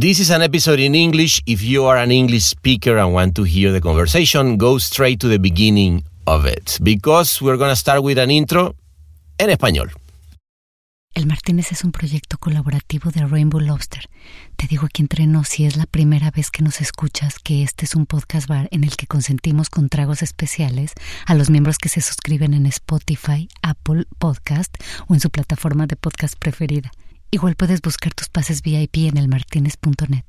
This is an episode in English. If you are an English speaker and want to hear the conversation, go straight to the beginning of it because we're going to start with an intro en español. El Martínez es un proyecto colaborativo de Rainbow Lobster. Te digo aquí entre nos, si es la primera vez que nos escuchas, que este es un podcast bar en el que consentimos con tragos especiales a los miembros que se suscriben en Spotify, Apple Podcast o en su plataforma de podcast preferida. Igual puedes buscar tus pases VIP en elmartinez.net.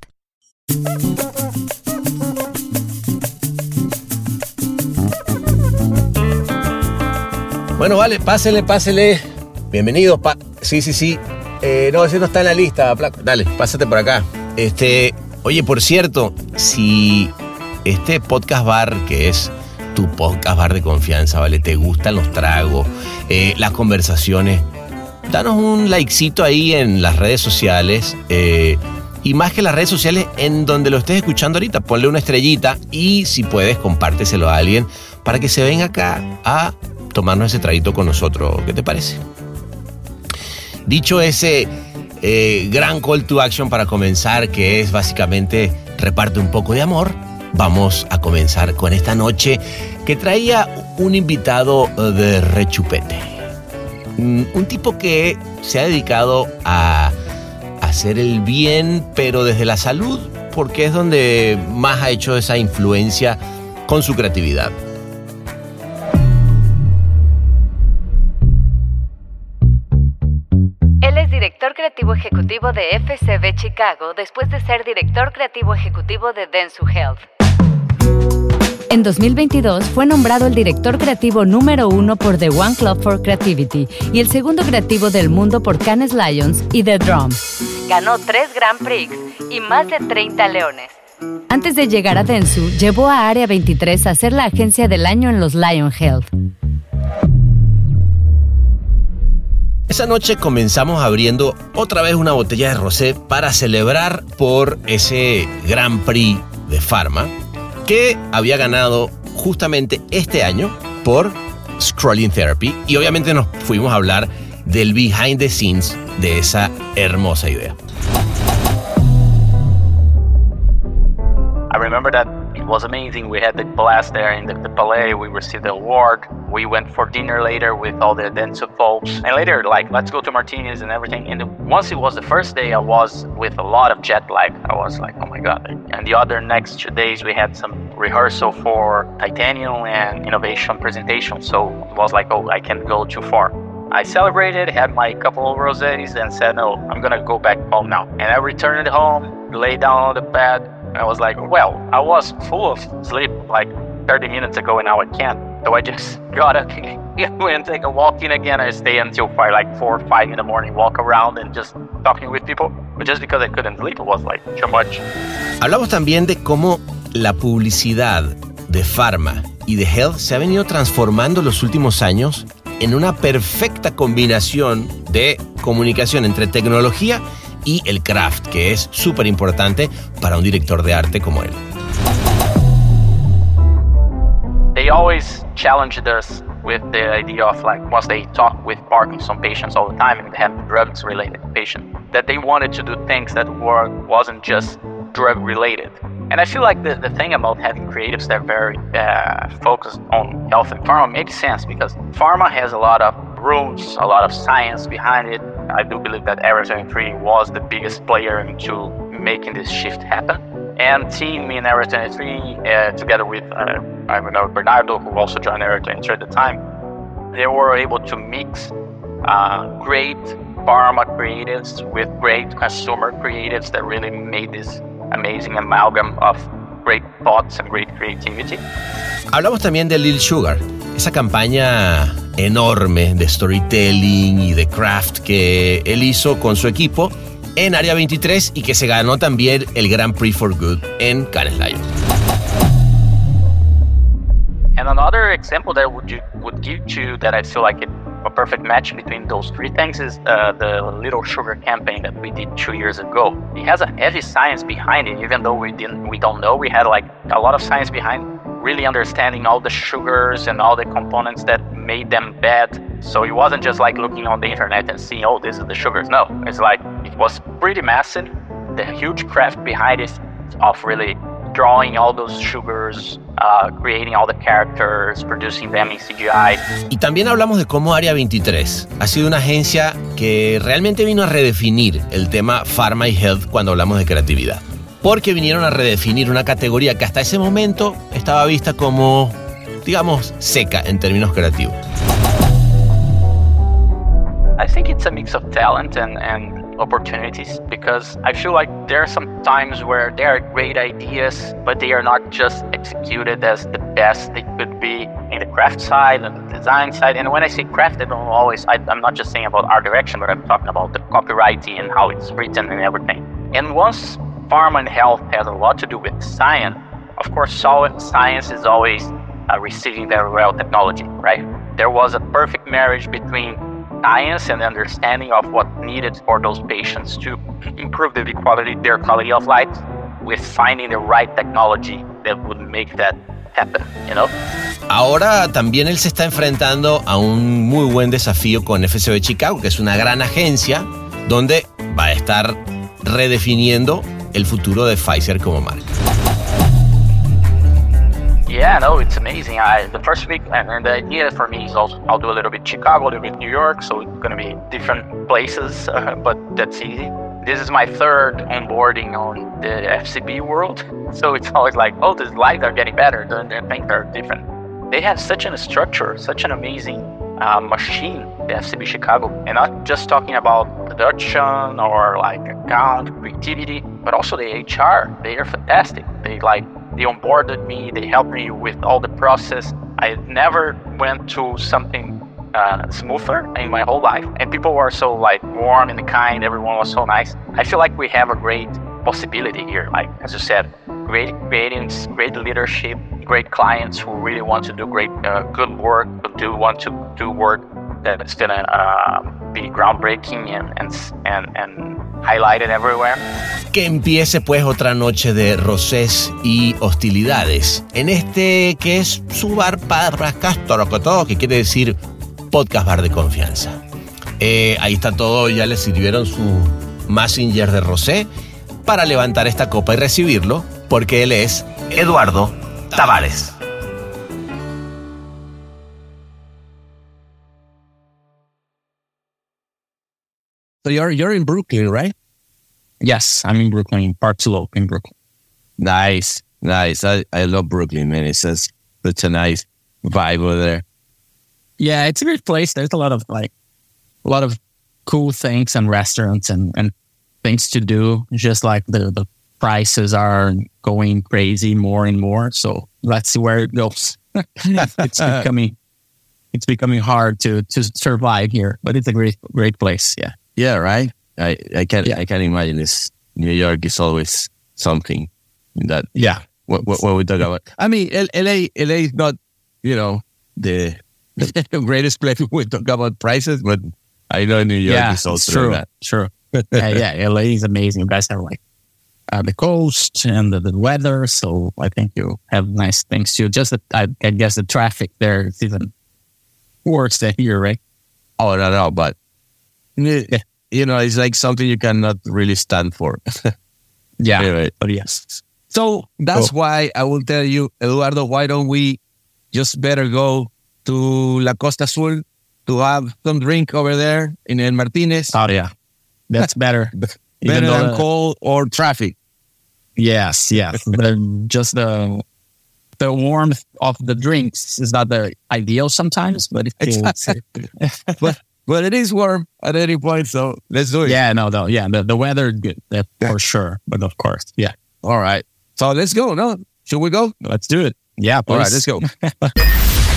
Bueno, vale, pásele, pásele. Bienvenido. Pa sí, sí, sí. Eh, no, ese no está en la lista. Dale, pásate por acá. Este, oye, por cierto, si este podcast bar, que es tu podcast bar de confianza, ¿vale? Te gustan los tragos, eh, las conversaciones danos un likecito ahí en las redes sociales. Eh, y más que las redes sociales, en donde lo estés escuchando ahorita, ponle una estrellita y si puedes, compárteselo a alguien para que se venga acá a tomarnos ese traguito con nosotros. ¿Qué te parece? Dicho ese eh, gran call to action para comenzar, que es básicamente reparte un poco de amor, vamos a comenzar con esta noche que traía un invitado de rechupete. Mm, un tipo que se ha dedicado a hacer el bien, pero desde la salud, porque es donde más ha hecho esa influencia con su creatividad. Él es director creativo ejecutivo de FCB Chicago después de ser director creativo ejecutivo de Densu Health. En 2022 fue nombrado el director creativo número uno por The One Club for Creativity y el segundo creativo del mundo por Cannes Lions y The Drum. Ganó tres Grand Prix y más de 30 leones. Antes de llegar a Densu, llevó a Área 23 a ser la agencia del año en los Lion Health. Esa noche comenzamos abriendo otra vez una botella de rosé para celebrar por ese Grand Prix de Pharma que había ganado justamente este año por Scrolling Therapy y obviamente nos fuimos a hablar del behind the scenes de esa hermosa idea. Was amazing. We had the blast there in the, the Palais. We received the award. We went for dinner later with all the Dentsu folks. And later, like, let's go to Martinez and everything. And once it was the first day, I was with a lot of jet lag. I was like, oh my God. And the other next two days, we had some rehearsal for Titanium and innovation presentation. So it was like, oh, I can't go too far. I celebrated, had my couple of rosés, and said, no, I'm gonna go back home now. And I returned home, lay down on the bed, I was like, well, I was full of sleep like 30 minutes ago and now I can't. So I just got up and take a walk in again. I stay until five, like 4 or 5 in the morning, walk around and just talking with people. But just because I couldn't sleep, it was like too much. Hablamos también de cómo la publicidad de Pharma y de Health se ha venido transformando los últimos años en una perfecta combinación de comunicación entre tecnología y el craft, que es súper importante para un director de arte como él. They always challenged us with the idea of like once they talk with Parkinson patients all the time and they have drugs related patients that they wanted to do things that were wasn't just drug related. And I feel like the, the thing about having creatives that are very uh, focused on health and pharma makes sense because pharma has a lot of rules, a lot of science behind it, I do believe that Area 23 was the biggest player into making this shift happen. And seeing me in Area 23, uh, together with uh, I know Bernardo, who also joined Area 23 at the time, they were able to mix uh, great pharma creatives with great consumer creatives that really made this amazing amalgam of great thoughts and great creativity. Hablamos también de Lil Sugar, esa campaña enorme de storytelling y de craft que él hizo con su equipo en Área 23 y que se ganó también el Grand Prix for Good en Cannes Lions. And another example that would you, would give to that I feel like it, a perfect match between those three things is uh, the Little Sugar campaign that we did two years ago. It has a heavy science behind it, even though we didn't, we don't know. We had like a lot of science behind really understanding all the sugars and all the components that made them bad. So it wasn't just like looking on the internet and seeing, oh, this is the sugars. No, it's like it was pretty massive. the huge craft behind it of really drawing all those sugars, uh, creating all the characters, producing them in CGI. Y también hablamos de cómo Área 23 ha sido una agencia que realmente vino a redefinir el tema pharma y health cuando hablamos de creatividad. Porque vinieron a redefinir una categoría que hasta ese momento estaba vista como, digamos, seca en términos creativos. I think it's a mix of talent and, and opportunities because I feel like there are some times where there are great ideas, but they are not just executed as the best they could be in the craft side and the design side. And when I say craft, I don't always, I, I'm not just saying about art direction, but I'm talking about the copywriting and how it's written and everything. And once pharma and health has a lot to do with science, of course, science is always uh, receiving very well technology, right? There was a perfect marriage between science and understanding of what needed for those patients to improve the quality, their quality of life with finding the right technology that would make that happen, you know? Ahora también él se está enfrentando a un muy buen desafío con FCB Chicago, que es una gran agencia donde va a estar redefiniendo el futuro de Pfizer como marca. Yeah, no, it's amazing. I, the first week, and the idea for me is also I'll do a little bit Chicago, a little bit New York, so it's gonna be different places, uh, but that's easy. This is my third onboarding on the FCB world, so it's always like, oh, the slides are getting better, the, the things are different. They have such a structure, such an amazing uh, machine, the FCB Chicago, and not just talking about production or like account creativity, but also the HR. They are fantastic. They like they onboarded me, they helped me with all the process. I never went to something uh, smoother in my whole life, and people were so like warm and kind. Everyone was so nice. I feel like we have a great possibility here. Like as you said, great creating, great leadership, great clients who really want to do great, uh, good work, but do want to do work that's gonna uh, be groundbreaking and and and, and highlighted everywhere. Que empiece pues otra noche de rosés y hostilidades en este que es su bar para todo que quiere decir podcast bar de confianza. Eh, ahí está todo, ya le sirvieron su messenger de rosé para levantar esta copa y recibirlo, porque él es Eduardo Tavares. So you're you're in Brooklyn, right? Yes, I'm in Brooklyn, Park Slope in Brooklyn. Nice, nice. I, I love Brooklyn, man. It's just such a nice vibe over there. Yeah, it's a great place. There's a lot of like a lot of cool things and restaurants and, and things to do. Just like the, the prices are going crazy more and more. So let's see where it goes. it's becoming it's becoming hard to to survive here, but it's a great great place. Yeah. Yeah, right. I I can yeah. I can imagine this. New York is always something that yeah. What, what, what we talk about. I mean, LA LA is not you know the the greatest place we talk about prices, but I know New York yeah, is also true. that. True. yeah, yeah, LA is amazing. You guys have like uh, the coast and the, the, weather, so I think you have nice things too. Just that I, I guess the traffic there is even worse than here, right? Oh no, no, but you know, it's like something you cannot really stand for. yeah. Anyway. But yes. So that's oh. why I will tell you, Eduardo, why don't we just better go to La Costa Azul to have some drink over there in El Martinez? Oh, yeah. That's better. better than cold or traffic. Yes, yes. the, just the the warmth of the drinks is not the ideal sometimes, but it's but but it is warm at any point, so let's do it. Yeah, no, no, yeah, the, the weather good, that yeah. for sure. But of course, yeah. All right, so let's go. No, should we go? Let's do it. Yeah, please. All right, let's go.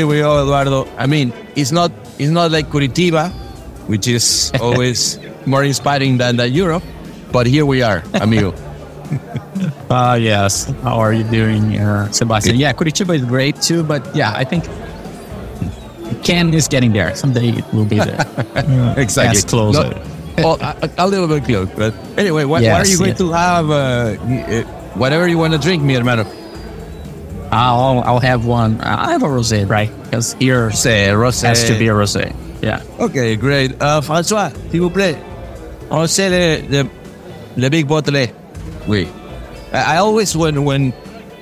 Here we go, Eduardo. I mean, it's not it's not like Curitiba, which is always more inspiring than, than Europe, but here we are, amigo. Uh, yes. How are you doing, uh, Sebastian? Yeah, Curitiba is great too, but yeah, I think Cannes is getting there. Someday it will be there. exactly. As closer. No, oh, a, a, little bit close, but anyway, what, Yes, what are you going yes. to have? Uh, uh, whatever you want to drink, mi hermano. I'll, I'll have one. I have a rosé, right? Because here Say, rosé. has to be a rosé. Yeah. Okay, great. Uh, François, s'il vous plaît. On sait le, le, le big bottle. Oui. I, I always, when, when,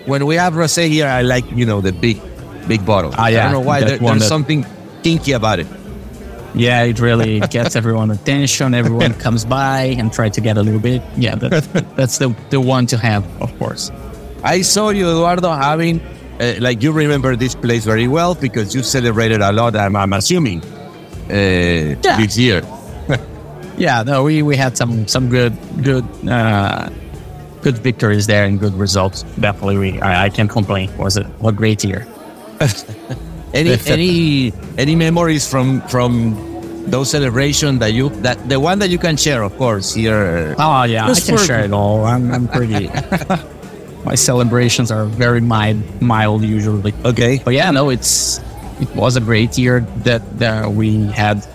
when we have rosé here, I like, you know, the big, big bottle. Ah, I don't know why. There, there's that- something kinky about it. Yeah, it really gets everyone attention. Everyone comes by and try to get a little bit. Yeah, that, that's the, the one to have, of course. I saw you, Eduardo, having, uh, like, you remember this place very well because you celebrated a lot, I'm, I'm assuming, uh, this year. Yeah, no, we, we had some some good good uh, good victories there and good results. Definitely, we I, I can't complain. It was a, a great year. Any any any memories from from those celebrations that you that the one that you can share, of course, here. Oh yeah, Just I can for- share it all. I'm, I'm pretty. my celebrations are very mild, mild usually. Okay. But yeah, no, it's it was a great year that uh, we had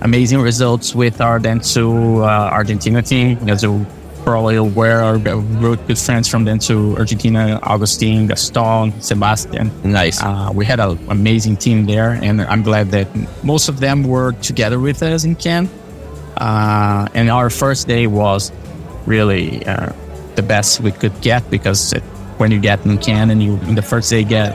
amazing results with our Dentsu uh, Argentina team. As you probably aware, our really good friends from Dentsu Argentina, Augustine, Gaston, Sebastian. Nice. Uh, we had an amazing team there, and I'm glad that most of them were together with us in camp. Uh, and our first day was really uh, the best we could get because it, when you get in and you in the first day get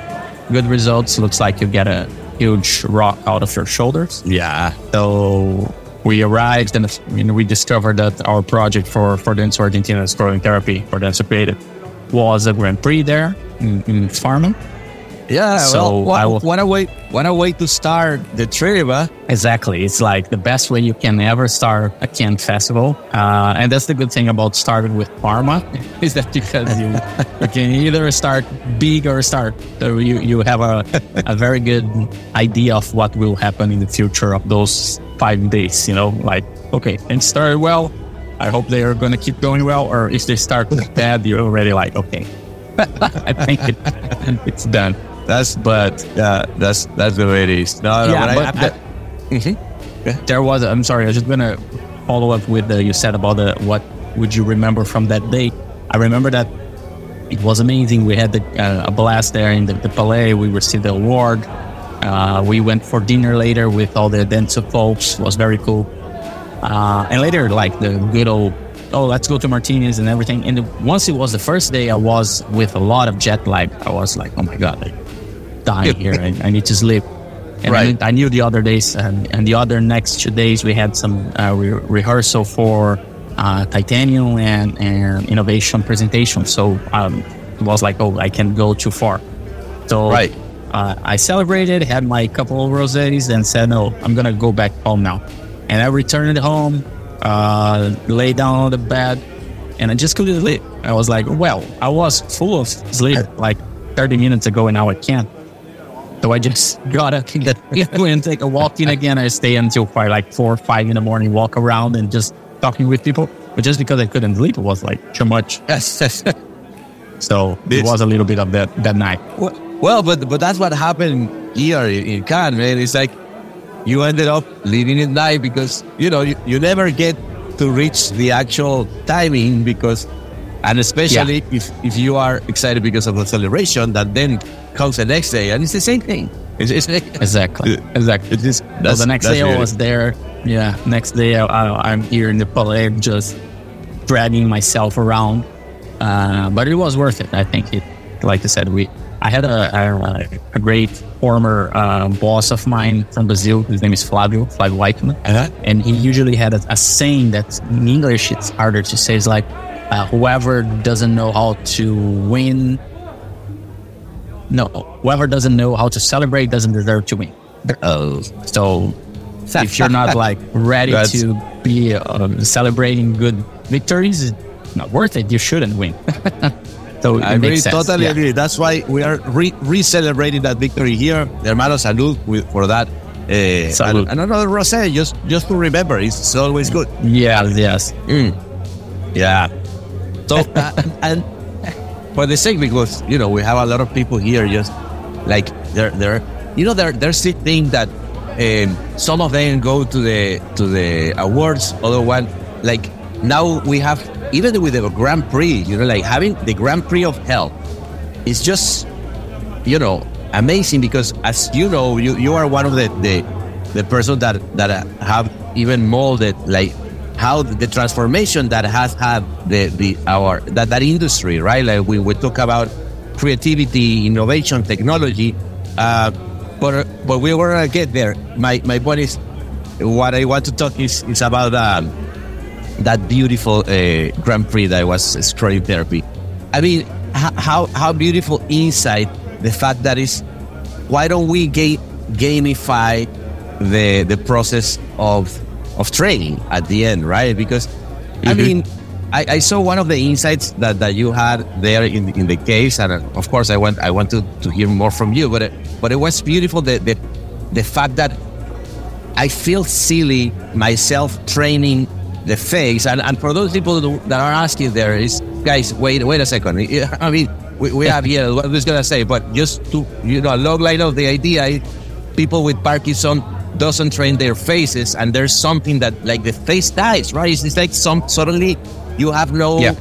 good results, looks like you get a huge rock out of your shoulders. yeah. So we arrived and you know, we discovered that our project for for Dentsu Argentina Scrolling Therapy for Dentsu Creative was a Grand Prix there in, in Pharma. Yeah. So well, I what, will- what a way what a way to start the trip? Exactly. It's like the best way you can ever start a Cannes festival. Uh, and that's the good thing about starting with Pharma is that because you, you can either start big or start. So you, you have a, a very good idea of what will happen in the future of those five days. You know, like, okay, things started well. I hope they are going to keep going well. Or if they start bad, you're already like, okay, I think it, it's done. That's But yeah. That's that's the way it is. No, no. Yeah, but I- but I- Mhm. there was i'm sorry i was just gonna follow up with the you said about the what would you remember from that day i remember that it was amazing we had the, uh, a blast there in the, the palais we received the award uh, we went for dinner later with all the Dentsu folks was very cool uh, and later like the good old oh let's go to martinez and everything and once it was the first day i was with a lot of jet lag i was like oh my god dying here I, I need to sleep and I, Right. knew, I knew the other days, and, and the other next two days we had some uh, re- rehearsal for uh, titanium and, and innovation presentation. So um, it was like, oh, I can't go too far. So Right. uh, I celebrated, had my couple of rosés, and said, no, I'm gonna go back home now. And I returned home, uh, lay down on the bed, and I just couldn't sleep. I was like, well, I was full of sleep like 30 minutes ago, and now I can't. So I just got up and go and take a walk in again. I stay until probably like four or five in the morning, walk around and just talking with people. But just because I couldn't sleep, it was like too much. So it was a little bit of that that night. Well- but but that's what happened here in Cannes, man. It's like you ended up leaving at night because you know you, you never get to reach the actual timing because, and especially if if you are excited because of the celebration, that then comes the next day and it's the same thing. It's, it's Exactly. Exactly. It is, that's, the next day I was there. Yeah. Next day I, I'm here in the Palais just dragging myself around. Uh, but it was worth it. I think it, like I said, we, I had a, a, a great former uh, boss of mine from Brazil. His name is Flavio, Flavio Waiteman. Uh-huh. And he usually had a, a saying that in English it's harder to say. It's like, uh, whoever doesn't know how to win, no, whoever doesn't know how to celebrate doesn't deserve to win. Oh, So if you're not like ready to be um, celebrating good victories, it's not worth it. You shouldn't win. So I agree, totally yeah. agree. That's why we are re, re-celebrating that victory here. Hermano, salud for that. Uh, and, and, another rosé, just just to remember, it's always good. Yes, yes. Mm. Yeah. So, uh, and for the sake, because, you know, we have a lot of people here just like, they're, they're you know, they're, they're think that um, some of them go to the to the awards, other one, like now we have even with the Grand Prix, you know, like having the Grand Prix of Health is just, you know, amazing because as you know, you, you are one of the, the the person that that have even molded like how the transformation that has had the the our that that industry, right? Like we we talk about creativity, innovation, technology, uh, but but we were gonna get there. My my point is, what I want to talk is is about. Um, that beautiful uh, Grand Prix that was scrolling therapy. I mean, how how beautiful inside the fact that is why don't we ga- gamify the the process of of training at the end, right? Because mm-hmm. I mean, I, I, saw one of the insights that, that you had there in in the case, and uh, of course, I want I want to, to hear more from you. But it, but it was beautiful the, the the fact that I feel silly myself training the face. And, and for those people that are asking there is, guys, wait, wait a second. I mean, we, we have here what I was going to say, but just to, you know, a log line of the idea, people with Parkinson doesn't train their faces and there's something that like the face dies, right? It's, it's like some suddenly you have no yeah.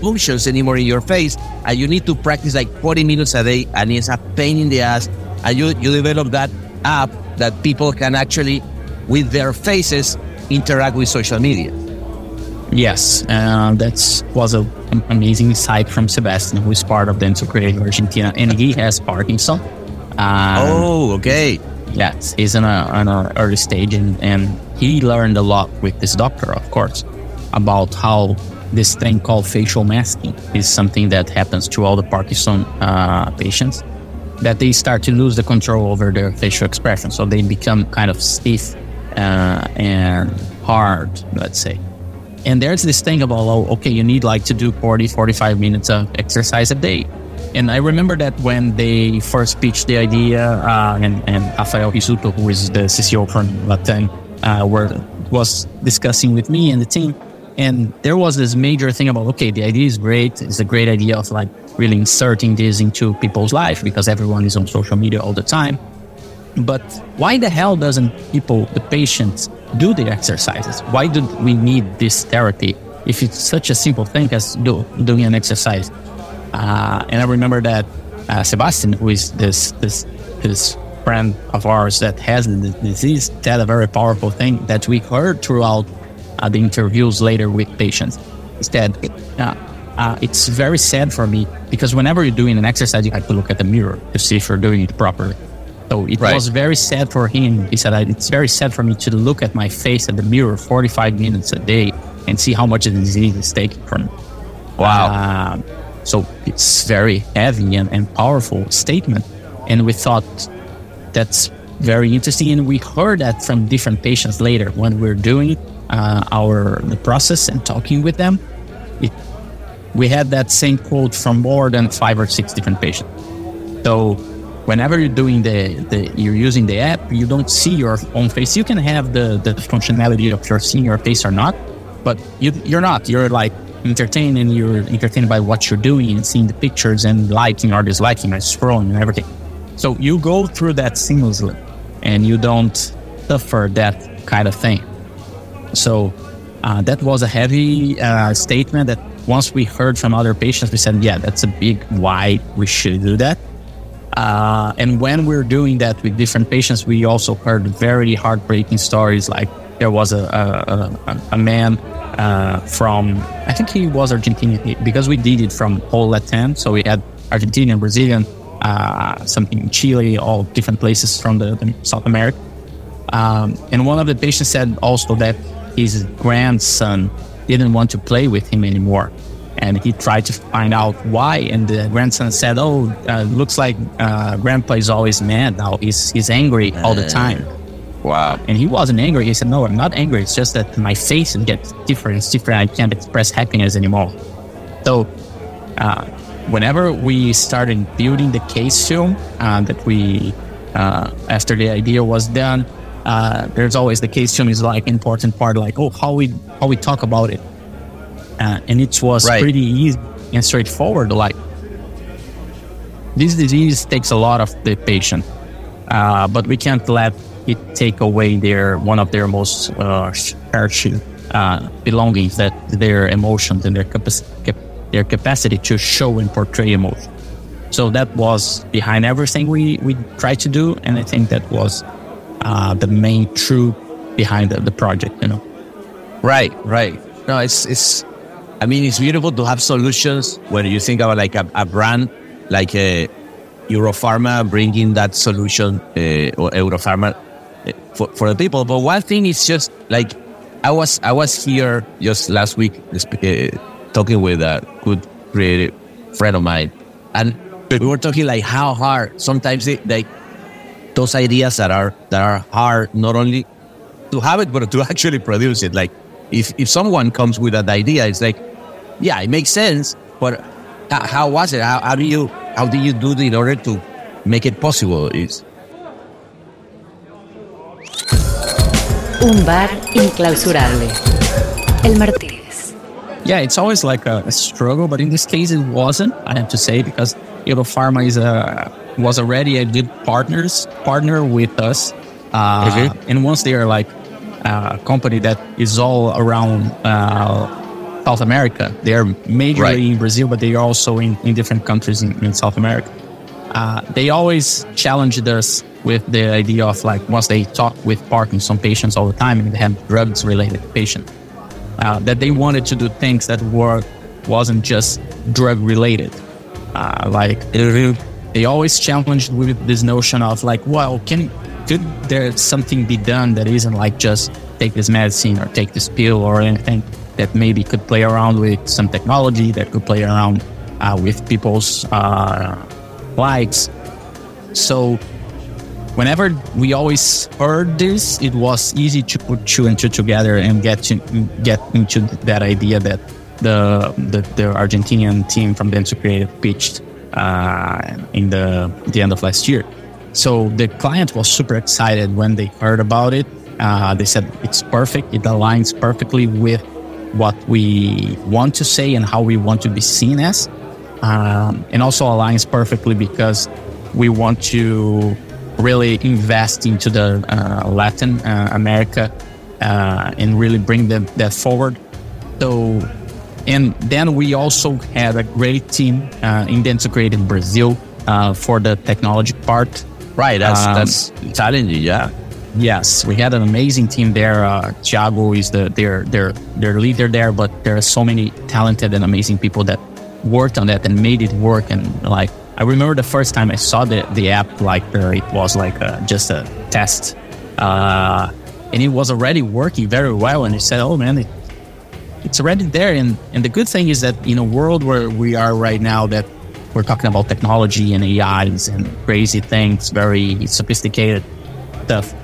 functions anymore in your face and you need to practice like 40 minutes a day and it's a pain in the ass. And you, you develop that app that people can actually, with their faces, interact with social media. Yes, uh, that was an amazing insight from Sebastian, who is part of Dentsu Creative Argentina, and he has Parkinson. Um, oh, okay. Yes, he's in a, in a early stage, and, and he learned a lot with this doctor, of course, about how this thing called facial masking is something that happens to all the Parkinson uh, patients, that they start to lose the control over their facial expression, so they become kind of stiff uh, and hard, let's say. And there's this thing about, oh, okay, you need like to do 40, 45 minutes of exercise a day. And I remember that when they first pitched the idea, uh, and, and Rafael Rizzuto, who is the CCO from Latam, uh, were, was discussing with me and the team. And there was this major thing about, okay, the idea is great. It's a great idea of like really inserting this into people's life because everyone is on social media all the time. But why the hell doesn't people, the patients, do the exercises? Why do we need this therapy if it's such a simple thing as do, doing an exercise? Uh, and I remember that uh, Sebastian, who is this this this friend of ours that has the disease, said a very powerful thing that we heard throughout uh, the interviews later with patients. Is that uh, uh, it's very sad for me because whenever you're doing an exercise, you have to look at the mirror to see if you're doing it properly. So it right. was very sad for him. He said, It's very sad for me to look at my face at the mirror 45 minutes a day and see how much the disease is taking from me. Wow. Uh, so it's very heavy and, and powerful statement. And we thought that's very interesting. And we heard that from different patients later when we're doing uh, our the process and talking with them. It, we had that same quote from more than five or six different patients. So whenever you're doing the, the you're using the app, you don't see your own face. You can have the, the functionality of your seeing your face or not, but you, you're not. You're like entertained and you're entertained by what you're doing and seeing the pictures and liking or disliking or scrolling and everything. So you go through that seamlessly and you don't suffer that kind of thing. So uh, that was a heavy uh, statement that once we heard from other patients, we said, yeah, that's a big why we should do that. Uh, and when we're doing that with different patients, we also heard very heartbreaking stories. Like there was a, a, a, a man uh, from, I think he was Argentinian, because we did it from whole Latin. So we had Argentinian, Brazilian, uh, something in Chile, all different places from the, the South America. Um, and one of the patients said also that his grandson didn't want to play with him anymore and he tried to find out why. And the grandson said, "Oh, uh, looks like uh, Grandpa is always mad now. He's he's angry all the time." Wow. And he wasn't angry. He said, "No, I'm not angry. It's just that my face gets different. It's different. I can't express happiness anymore." So, uh, whenever we started building the case film uh, that we uh, after the idea was done uh, there's always the case film is like important part like oh how we how we talk about it uh, and it was Right. pretty easy and straightforward like this disease takes a lot of the patient uh, but we can't let take away their one of their most uh, cherished uh, belongings that their emotions and their capac- cap- their capacity to show and portray emotion so that was behind everything we, we tried to do and i think that was uh, the main truth behind the, the project you know Right, right. No, it's it's. I mean, it's beautiful to have solutions when you think about like a, a brand like uh, Eurofarma bringing that solution uh, or Eurofarma for, for the people. But one thing is just like I was I was here just last week uh, talking with a good creative friend of mine, and we were talking like how hard sometimes it, like those ideas that are that are hard not only to have it, but to actually produce it. Like if, if someone comes with an idea, it's like, yeah, it makes sense, but how, was it? How, how do you how do you do it in order to make it possible? Is Un bar inclausurable. El Martínez. Yeah, it's always like a, a struggle, but in this case, it wasn't. I have to say because Pharma is a was already a good partners partner with us, uh, Mhm. and once they are like a company that is all around uh, South America, they are majorly Right. in Brazil, but they are also in, in different countries in, in South America. Uh, they always challenged us with the idea of like once they talk with Parkinson patients all the time and they have drugs related patients uh, that they wanted to do things that were wasn't just drug related. Uh, like they always challenged with this notion of like, well, can could there something be done that isn't like just take this medicine or take this pill or anything that maybe could play around with some technology that could play around uh, with people's uh, lives. So whenever we always heard this, it was easy to put two and two together and get to get into that idea that the the, the Argentinian team from Dentsu Creative pitched uh, in the the end of last year. So the client was super excited when they heard about it. Uh, they said it's perfect. It aligns perfectly with what we want to say and how we want to be seen as, um, and also aligns perfectly because we want to really invest into the uh, Latin uh, America uh, and really bring them that forward. So, and then we also had a great team uh, in Dentsu Creative Brazil uh, for the technology part. right. That's Um, that's challenging. Yeah. Yes, we had an amazing team there. Uh, Thiago is the their their their leader there, but there are so many talented and amazing people that worked on that and made it work. And like I remember the first time I saw the the app, like uh, it was like uh, just a test, uh, and it was already working very well. And they said, "Oh man, it, it's already there." And and the good thing is that in a world where we are right now, that we're talking about technology and AIs and crazy things, very sophisticated stuff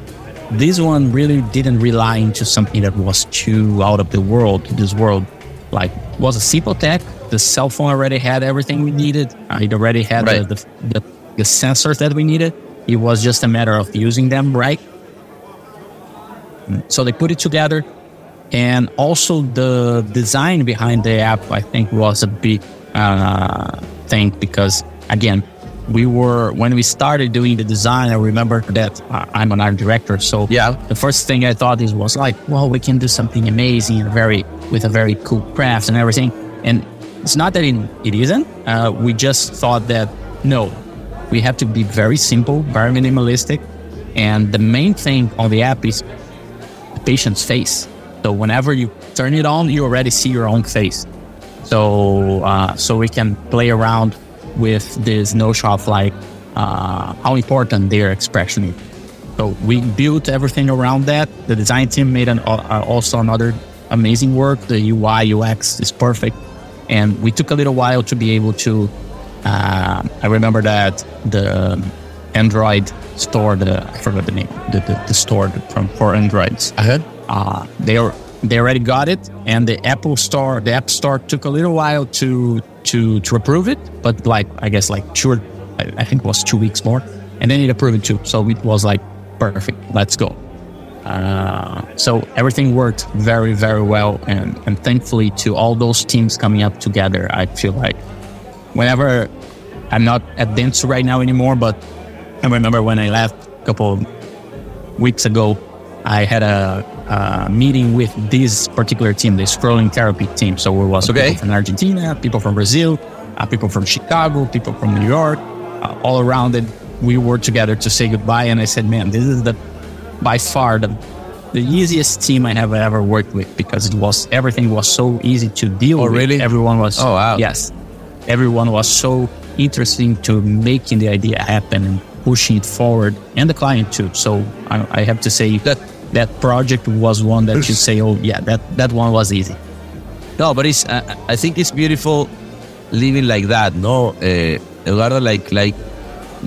this one really didn't rely into something that was too out of the world this world like was a simple tech the cell phone already had everything we needed. Uh, it already had Right. the, the, the, the sensors that we needed. It was just a matter of using them right? So they put it together. And also the design behind the app i think was a big uh, thing because again we were when we started doing the design i remember that uh, i'm an art director. So Yeah. the first thing i thought is was like well we can do something amazing and very with a very cool craft and everything. And it's not that it, it isn't uh, we just thought that no we have to be very simple very minimalistic and the main thing on the app is the patient's face. So whenever you turn it on, you already see your own face. So uh, so we can play around with this notion of like uh, how important their expression is. So we built everything around that. The design team made an, uh, also another amazing work. The UI UX is perfect, and we took a little while to be able to. Uh, I remember that the Android store, the I forgot the name, the, the, the store from for Androids Uh-huh. uh, they are they already got it, and the Apple Store, the App Store, took a little while to to to approve it, but like I guess like sure, I, I think it was two weeks more, and then it approved it too. So it was like perfect. Let's go. Uh, so everything worked very, very well. And, and thankfully, to all those teams coming up together, I feel like whenever I'm not at Dentsu right now anymore, but I remember when I left a couple weeks ago, I had a, a meeting with this particular team, the scrolling therapy team. So it was okay. people from Argentina, people from Brazil, uh, people from Chicago, people from New York, uh, all around it. We were together to say goodbye. And I said, man, this is the by far the the easiest team I have ever worked with because it was everything was so easy to deal oh, with. Really? Everyone was oh wow yes, everyone was so interesting to making the idea happen and pushing it forward, and the client too. So I, I have to say that that project was one that you say, oh yeah, that that one was easy. No, but it's uh, I think it's beautiful living like that. No, uh, Eduardo, like like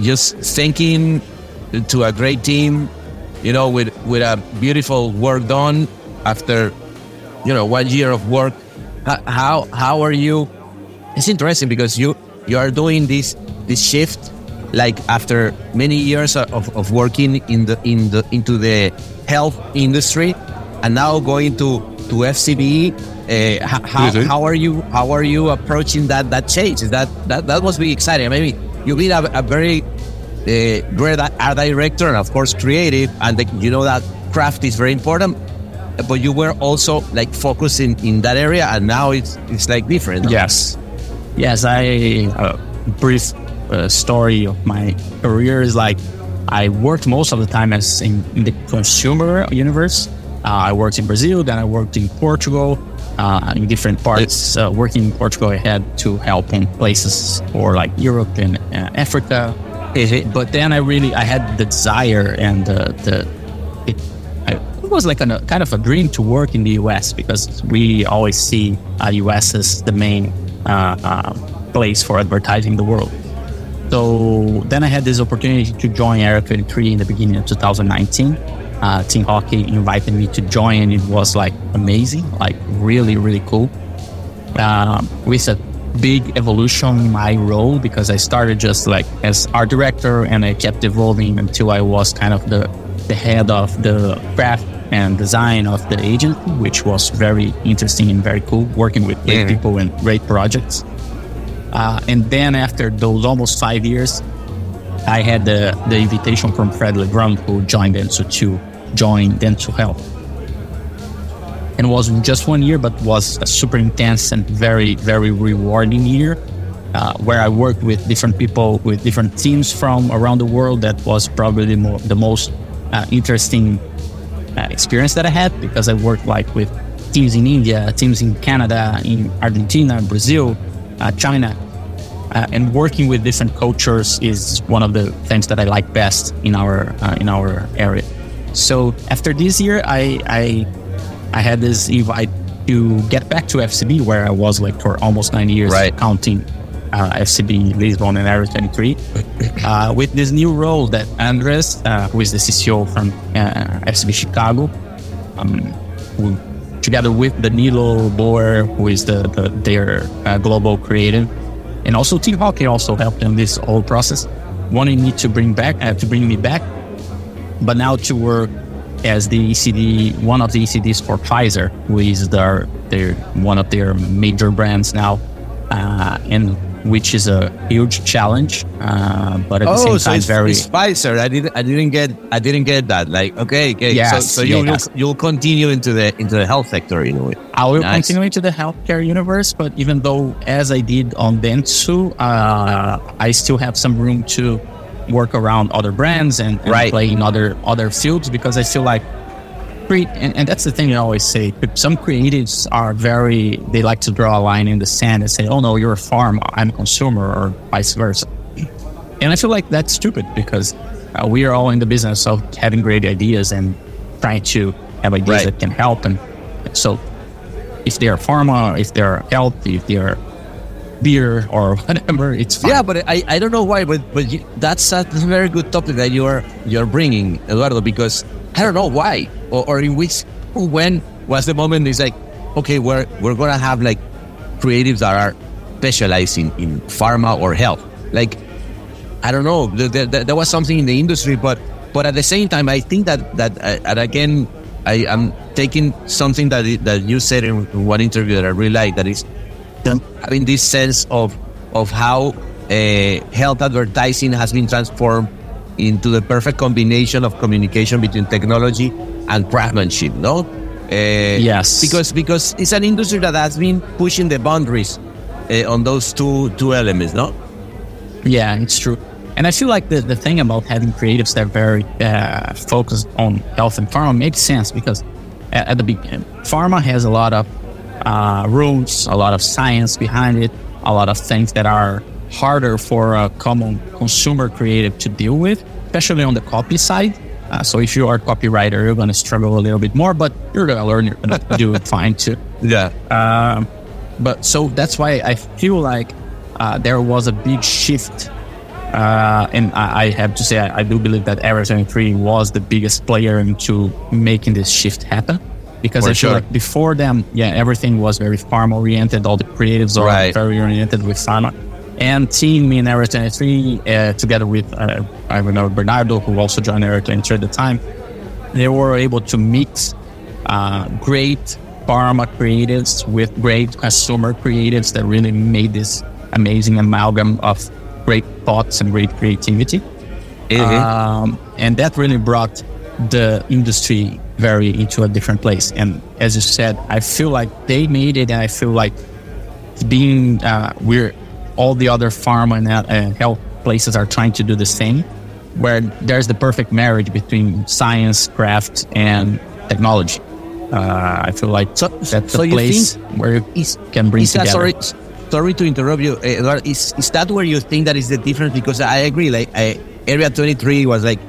just thinking to a great team you know, with with a beautiful work done after, you know, one year of work. How how are you? It's interesting because you you are doing this this shift like after many years of, of working in the in the into the health industry and now going to to FCB. Uh, how, how are you how are you approaching that that change? Is that that that must be exciting? Maybe you've been a, a very the great art director and of course creative and the, you know that craft is very important but you were also like focusing in that area and now it's it's like different yes. Yes i brief uh, story of my career is like i worked most of the time as in, in the consumer universe. Uh, i worked in brazil then i worked in portugal uh, in different parts uh, working in portugal i had to help in places for like europe and uh, africa but then I really I had the desire and the the it, I, it was like a kind of a dream to work in the U.S. because we always see uh, U.S. as the main uh, uh, place for advertising the world. So then I had this opportunity to join Area 23 in the beginning of 2019. Uh, Tim Hawkey invited me to join, and it was like amazing, like really, really cool. Uh, with a big evolution in my role because I started just like as art director and I kept evolving until I was kind of the, the head of the craft and design of the agency, which was very interesting and very cool, working with great mm-hmm. people and great projects. Uh, and then after those almost five years, I had the, the invitation from Fred Legrand, who joined Dentsu to join Dentsu Health and wasn't just one year, but was a super intense and very, very rewarding year. Uh, where I worked with different people with different teams from around the world. That was probably the, mo- the most uh, interesting uh, experience that I had because I worked like with teams in India, teams in Canada, in Argentina, Brazil, uh, China, uh, and working with different cultures is one of the things that I like best in our uh, in our area. So after this year, I, I I had this invite to get back to FCB where I was like for almost nine years, right. counting uh, FCB Lisbon and Area 23, uh, with this new role that Andres, uh, who is the CCO from uh, FCB Chicago, um, who, together with Danilo Boer, who is the, the their uh, global creative, and also Tim Hawkey also helped in this whole process, wanting me to bring back, uh, to bring me back, but now to work as the ECD, one of the ECDs for Pfizer, who is their, their one of their major brands now, uh, and which is a huge challenge, uh, but at oh, the same so time, it's, very it's Pfizer. I didn't, I didn't get, I didn't get that. Like, okay, okay, yes, so, so you, yes. you'll, you'll continue into the into the health sector, you know. I will nice. continue into the healthcare universe, but even though, as I did on Dentsu, uh, I still have some room to work around other brands and, and right. play in other other fields because I feel like and, and that's the thing I always say. Some creatives are very they like to draw a line in the sand and say, "Oh no, you're a farm, I'm a consumer," or vice versa. And I feel like that's stupid because uh, we are all in the business of having great ideas and trying to have ideas right. that can help. And so, if they're pharma, if they're health, if they're beer or whatever, it's fine. Yeah, but I, I don't know why, but but you, that's a very good topic that you are you're bringing, Eduardo, because I don't know why or, or in which when was the moment it's like, okay, we're we're gonna have like creatives that are specializing in pharma or health. Like, I don't know, there, there, there was something in the industry, but but at the same time, I think that that uh, and again, I am taking something that that you said in one interview that I really like. That is having this sense of of how uh, health advertising has been transformed into the perfect combination of communication between technology and craftsmanship. No. Uh, yes. Because because it's an industry that has been pushing the boundaries uh, on those two two elements. No. Yeah, it's true. And I feel like the, the thing about having creatives that are very uh, focused on health and pharma makes sense because at, at the beginning, pharma has a lot of uh, rules, a lot of science behind it, a lot of things that are harder for a common consumer creative to deal with, especially on the copy side. Uh, so if you are a copywriter, you're going to struggle a little bit more, but you're going to learn, you're going to do it fine too. Yeah. Um, but so that's why I feel like uh, there was a big shift uh, and I, I, have to say, I, I, do believe that Area 23 was the biggest player into making this shift happen. Because For I feel like before them, yeah, everything was very pharma oriented. All the creatives are right. very oriented with pharma. And Tim in Area 23, uh, together with, uh, I remember Bernardo, who also joined Area 23 at the time, they were able to mix uh, great pharma creatives with great consumer creatives that really made this amazing amalgam of great thoughts and great creativity. Mm-hmm. Um, and that really brought the industry very into a different place. And as you said, I feel like they made it, and I feel like being uh, we're all the other pharma and uh, health places are trying to do the same, where there's the perfect marriage between science, craft, and technology. Uh, I feel like so, that's so the place where you can bring together. Sorry, sorry to interrupt you, Eduardo. Is, is that where you think that is the difference? Because I agree, like I, Area 23 was like,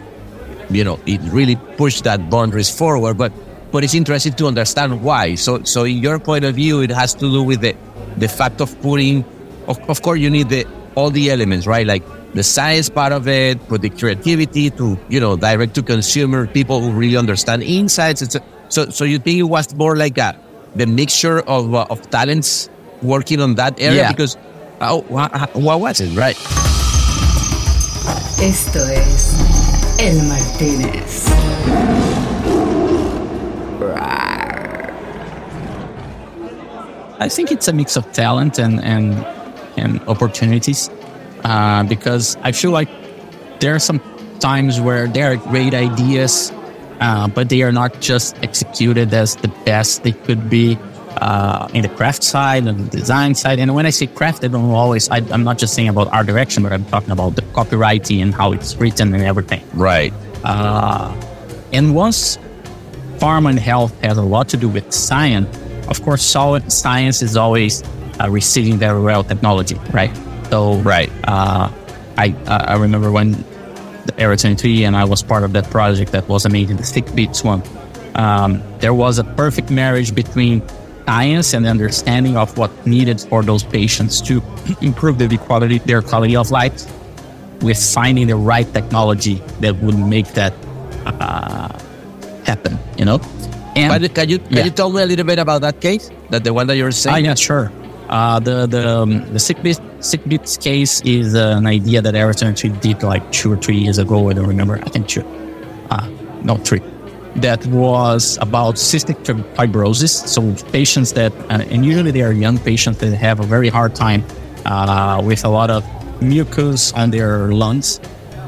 you know, it really pushed that boundaries forward, but but it's interesting to understand why. So so in your point of view, it has to do with the the fact of putting, of, of course, you need the all the elements, right? Like the science part of it, put the creativity to you know direct to consumer people who really understand insights. It's a, so so you think it was more like a the mixture of uh, of talents working on that area yeah. because oh, what, what was it, right? Esto es El Martínez. I think it's a mix of talent and and and opportunities, uh, because I feel like there are some times where there are great ideas, uh, but they are not just executed as the best they could be uh, in the craft side and the design side. And when I say craft, I don't always, I, am not just saying about art direction, but I'm talking about the copywriting and how it's written and everything. Right. Uh, and once pharma and health has a lot to do with science, of course, solid science is always uh, receiving very well technology, right? So, right. Uh, I I remember when the Area 23 and I was part of that project that was amazing, the Sick Beats one. Um, there was a perfect marriage between science and understanding of what needed for those patients to improve their quality, their quality of life, with finding the right technology that would make that uh, happen. You know. And but can you can yeah. you tell me a little bit about that case, that the one that you're saying? Ah, yeah, sure. Uh, the the um, the Sick Beats Sick Beats case is uh, an idea that actually did like two or three years ago. I don't remember. I think two. Uh, no, three that was about cystic fibrosis. So patients that, uh, and usually they are young patients that have a very hard time uh, with a lot of mucus on their lungs.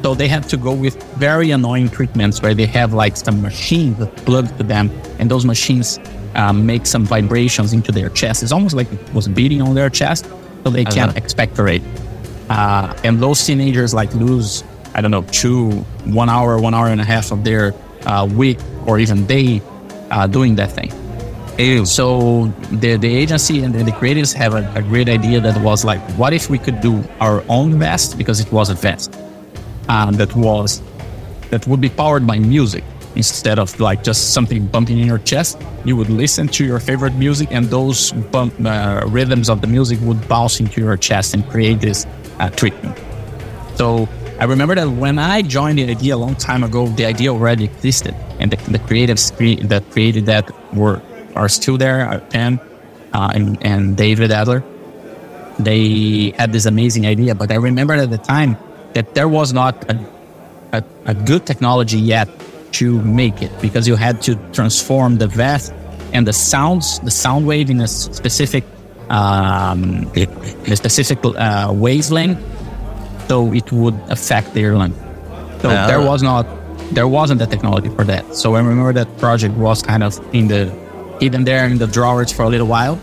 So they have to go with very annoying treatments where they have like some machines plugged to them, and those machines um, make some vibrations into their chest. It's almost like it was beating on their chest, so they can't expectorate. Uh, and those teenagers like lose, I don't know, two, one hour, one hour and a half of their uh, week or even they uh, doing that thing. So the, the agency and the creators have a, a, great idea that was like, what if we could do our own vest because it was a vest um, that was that would be powered by music instead of like just something bumping in your chest. You would listen to your favorite music, and those bump, uh, rhythms of the music would bounce into your chest and create this uh, treatment. So I remember that when I joined the idea a long time ago, the idea already existed, and the, the creatives cre- that created that were are still there, uh, Pam uh, and, and David Adler. They had this amazing idea, but I remember at the time that there was not a, a, a good technology yet to make it because you had to transform the vest and the sounds, the sound wave in a specific, um, a specific uh, wavelength, so it would affect the airline. So Ah. there was not, there wasn't the technology for that. So I remember that project was kind of in the hidden there in the drawers for a little while,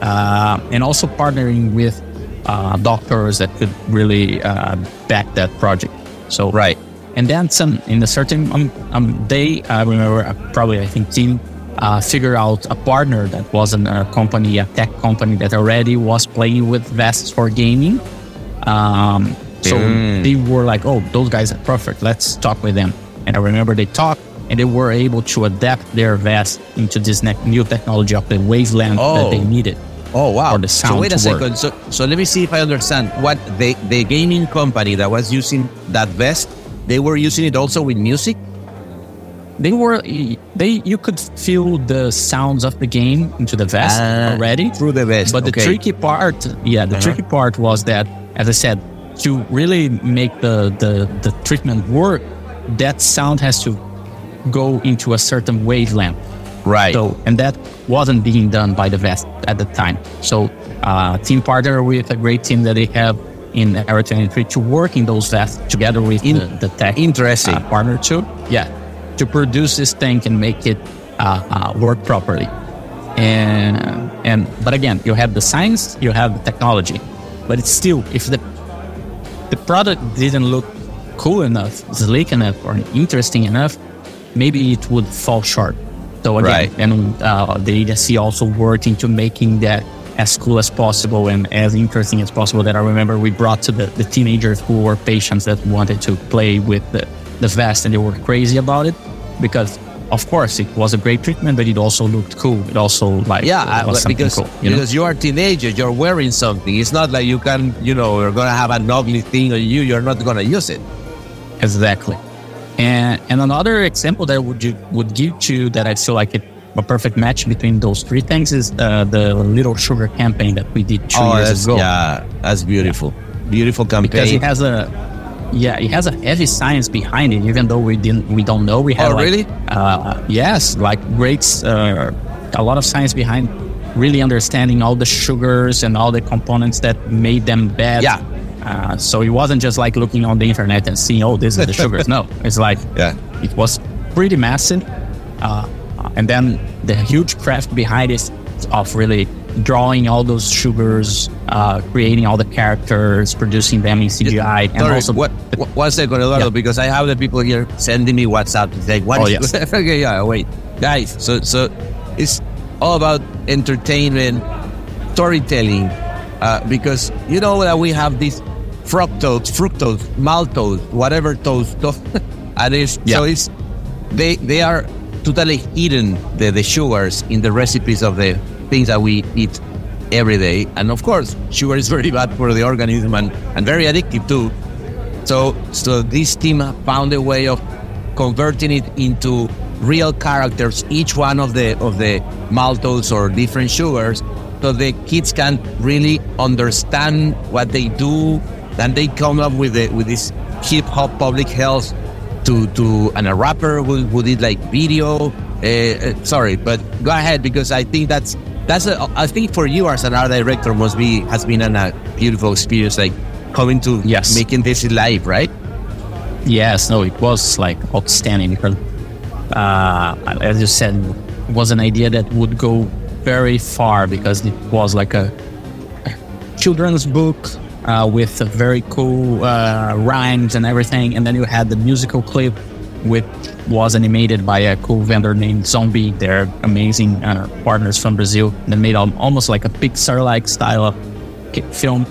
uh, and also partnering with uh, doctors that could really uh, back that project. So Right. and then some in a certain um, um, day, I remember uh, probably I think Tim uh, figure out a partner that wasn't a company, a tech company that already was playing with vests for gaming. Um, so Mm. they were like, "Oh, those guys are perfect. Let's talk with them." And I remember they talked, and they were able to adapt their vest into this ne- new technology of the wavelength Oh. that they needed. Oh wow! So sound wait a second. So so let me see if I understand. What the the gaming company that was using that vest, they were using it also with music. They were they you could feel the sounds of the game into the vest Ah, already through the vest, But the tricky part, yeah, the Uh-huh. tricky part was that, as I said, to really make the the the treatment work, that sound has to go into a certain wavelength. Right. So, and that wasn't being done by the vest at the time. So, uh, Tim partner with a great team that they have in Area 23 to work in those vests together with In- the, the tech interesting. uh, partner too. Yeah, to produce this thing and make it uh, uh, work properly. And and but again, you have the science, you have the technology, but it's still if the the product didn't look cool enough, sleek enough, or interesting enough, maybe it would fall short. So again, Right. and uh, the agency also worked into making that as cool as possible and as interesting as possible. That I remember we brought to the, the teenagers who were patients that wanted to play with the, the vest and they were crazy about it because of course it was a great treatment, but it also looked cool. It also like yeah, was uh, because cool, you know? because you are teenagers, you're wearing something. It's not like you can, you know, you're gonna have an ugly thing on you. You're not gonna use it. Exactly. And and another example that would you would give to that I feel like it a perfect match between those three things is uh, the Lil Sugar campaign that we did two years Oh, ago. yeah, that's beautiful. Beautiful campaign. Because it has a yeah, it has a heavy science behind it. Even though we didn't, we don't know. We have Oh, like, really? Uh, yes, like great, uh, a lot of science behind really understanding all the sugars and all the components that made them bad. Yeah. Uh, so it wasn't just like looking on the internet and seeing, oh, this are the sugars. No, it's like Yeah. it was pretty massive. Uh, and then the huge craft behind it of really drawing all those sugars, uh, creating all the characters, producing them in CGI, and Sorry, also what, what, one second, Eduardo, Yeah. because I have the people here sending me WhatsApp to say, what Oh, is- yes. okay, yeah, wait. Guys, so so it's all about entertainment, storytelling, uh, because you know that we have this fructose, fructose, maltose, whatever toast stuff, and it's, Yeah. so it's, they, they are totally hidden, the, the sugars in the recipes of the things that we eat every day. And of course, sugar is very bad for the organism and, and very addictive too. So, so this team found a way of converting it into real characters, each one of the of the maltose or different sugars, so the kids can really understand what they do. And they come up with the, with this hip hop public health to to and a rapper who, who did like video. Uh, sorry, but go ahead because I think that's that's a, I think for you as an art director must be has been an, a beautiful experience like coming to Yes. making this live, right? Yes, no, it was like outstanding because, uh, as you said, it was an idea that would go very far because it was like a children's book uh, with very cool uh, rhymes and everything, and then you had the musical clip, which was animated by a cool vendor named Zombie. They're amazing uh, partners from Brazil. They made almost like a Pixar-like style of film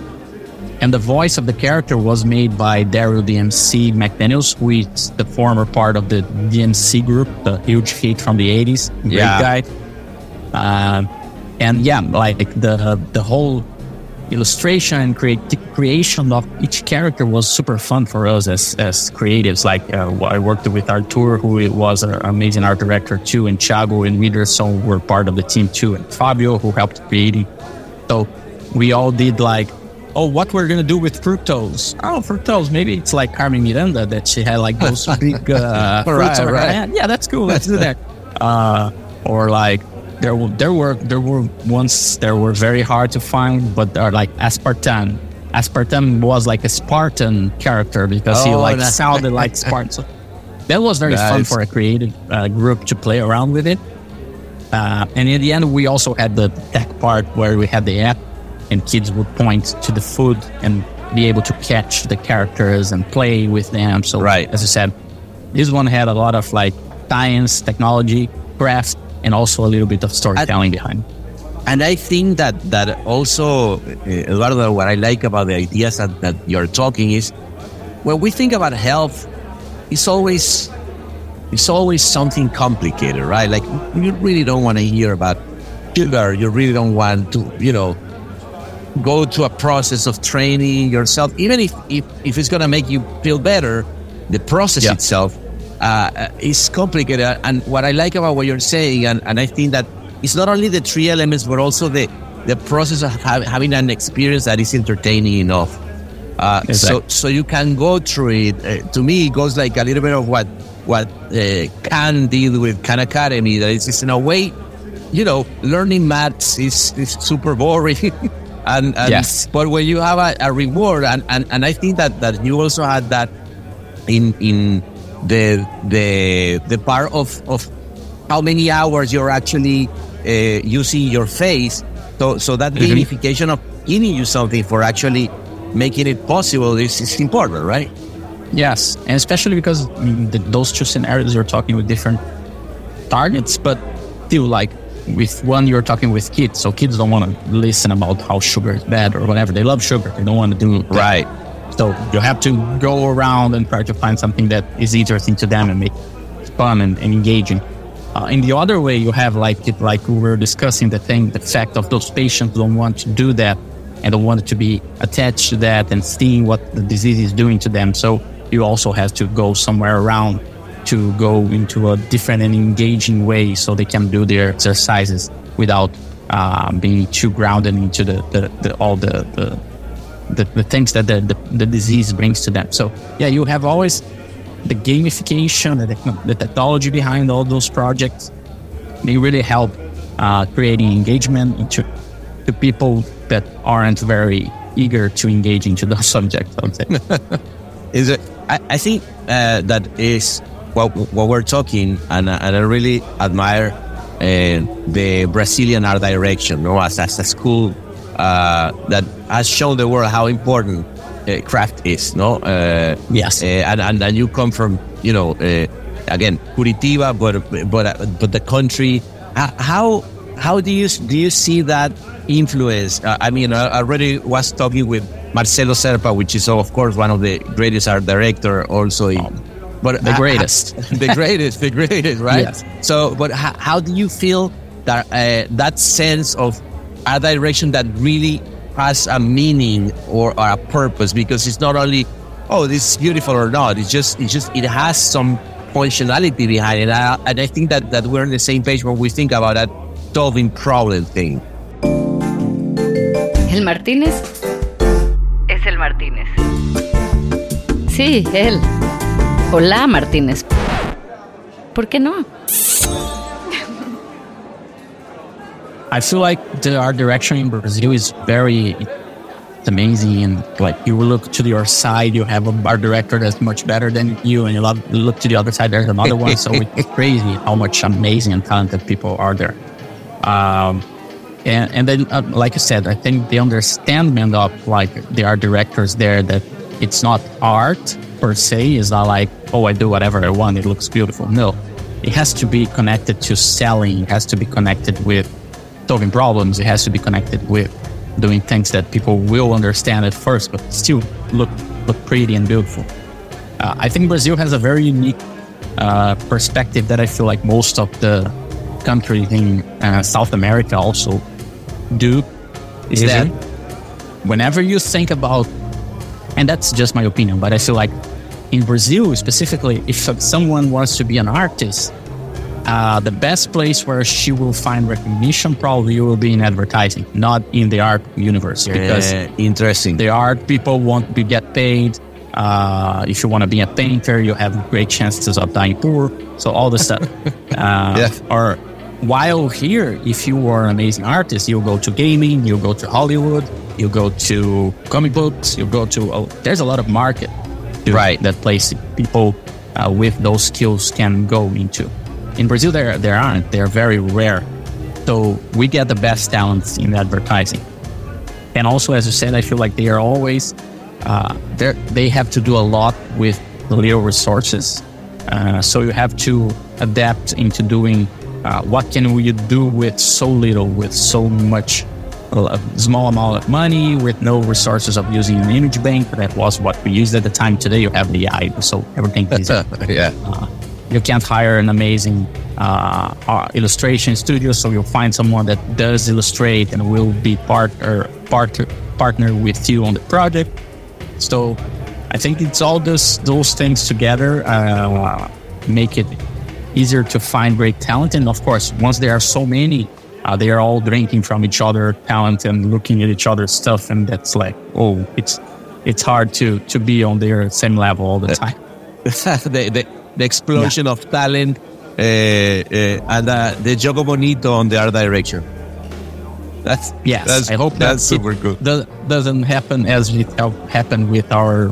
and the voice of the character was made by Darryl DMC McDaniels, who is the former part of the DMC group, the huge hit from the 80s. Great Yeah. guy. Um, and yeah, like the the whole illustration and create, creation of each character was super fun for us as, as creatives. Like uh, I worked with Artur, who was an amazing art director too, and Thiago and Widerson were part of the team too, and Fabio, who helped creating. So we all did like, oh, what we're gonna do with fructose? Oh, fructose. Maybe it's like Carmen Miranda that she had like those big uh, fruits right, on her hand. Yeah, that's cool. Let's do that. Uh, or like there were there were there were ones that were very hard to find, but are like aspartame. Aspartame was like a Spartan character because he Oh, like nice. sounded like Spartan. So that was very fun Nice. for a creative uh, group to play around with it. Uh, and in the end, we also had the tech part where we had the app, and kids would point to the food and be able to catch the characters and play with them. So, Right. as I said, this one had a lot of like science, technology, craft, and also a little bit of storytelling behind. And I think that that also, uh, Eduardo, what I like about the ideas that, that you're talking is when we think about health, it's always it's always something complicated, right? Like you really don't want to hear about sugar. You really don't want to, you know, go to a process of training yourself, even if if, if it's gonna make you feel better. The process Yeah. itself uh, is complicated. And what I like about what you're saying, and, and I think that it's not only the three elements, but also the the process of ha- having an experience that is entertaining enough. Uh, so Exactly. so you can go through it. Uh, to me, it goes like a little bit of what what uh, Khan did with Khan Academy. That is, is in a way, you know, learning maths is, is super boring. and, and Yes. but when you have a, a reward, and, and, and I think that, that you also had that in in the the the part of of how many hours you're actually uh, using your face. So so that Mhm. gamification of giving you something for actually making it possible is, is important, right? Yes, and especially because the, those two scenarios you're talking with different targets, but still, like with one you're talking with kids, so kids don't want to listen about how sugar is bad or whatever. They love sugar. They don't want to do that. Right. So you have to go around and try to find something that is interesting to them and make it fun and, and engaging. Uh, in the other way, you have like it, like we were discussing the thing, the fact of those patients don't want to do that and don't want to be attached to that and seeing what the disease is doing to them. So you also have to go somewhere around to go into a different and engaging way so they can do their exercises without uh, being too grounded into the, the, the all the, the the, the things that the, the, the disease brings to them. So yeah, you have always the gamification, the, the technology behind all those projects. They really help uh, creating engagement into to people that aren't very eager to engage into those would is it? I, I think uh, that is what what we're talking, and and I really admire uh, the Brazilian art direction, no, as, as a school uh, that has shown the world how important uh, craft is, no. Uh, Yes. uh, and, and and you come from you know uh, again Curitiba, but but uh, but the country. How how do you do you see that influence? Uh, I mean, I already was talking with Marcelo Serpa, which is of course one of the greatest art director, also. In, but the greatest. the greatest, the greatest, right? Yes. So, but how, how do you feel that uh, that sense of art direction that really has a meaning or, or a purpose? Because it's not only, oh, this is beautiful or not. It's just, it's just, it has some functionality behind it. And I, and I think that that we're on the same page when we think about that solving problem thing. El Martínez es el Martínez. Sí, él. Hola, Martínez. ¿Por qué no? I feel like the art direction in Brazil is very amazing and like you look to your side you have a art director that's much better than you and you love, look to the other side there's another one. So it's crazy how much amazing and talented people are there. Um, and, and then uh, like I said I think the understanding of like the art directors there that it's not art per se it's not like oh I do whatever I want it looks beautiful. No it has to be connected to selling it has to be connected with solving problems. It has to be connected with doing things that people will understand at first, but still look look pretty and beautiful. Uh, I think Brazil has a very unique uh, perspective that I feel like most of the countries in uh, South America also do. Is Mhm. that whenever you think about, and that's just my opinion, but I feel like in Brazil specifically, if someone wants to be an artist, uh, the best place where she will find recognition probably will be in advertising, not in the art universe. Because Yeah, interesting. the art people want to get paid. Uh, if you want to be a painter, you have great chances of dying poor. So all the stuff. Uh, Yeah. Or while here, if you are an amazing artist, you go to gaming, you go to Hollywood, you go to comic books, you go to. Oh, there's a lot of market, Right. That place people uh, with those skills can go into. In Brazil, there there aren't. They're very rare. So we get the best talents in advertising. And also, as you said, I feel like they are always uh, they they have to do a lot with little resources. Uh, so you have to adapt into doing uh, what can we do with so little, with so much a small amount of money, with no resources of using an image bank. That was what we used at the time. Today you have the AI, so everything is yeah. uh, you can't hire an amazing uh, uh, illustration studio, so you'll find someone that does illustrate and will be partner partner partner with you on the project. So I think it's all those those things together uh, make it easier to find great talent. And of course, once there are so many, uh, they are all drinking from each other talent and looking at each other's stuff, and that's like, oh, it's it's hard to to be on their same level all the time. the, the, the explosion of talent uh, uh, and uh, the Jogo Bonito on the art direction. That's Yes, That's, I hope that's that super good. do- doesn't happen as it happened with our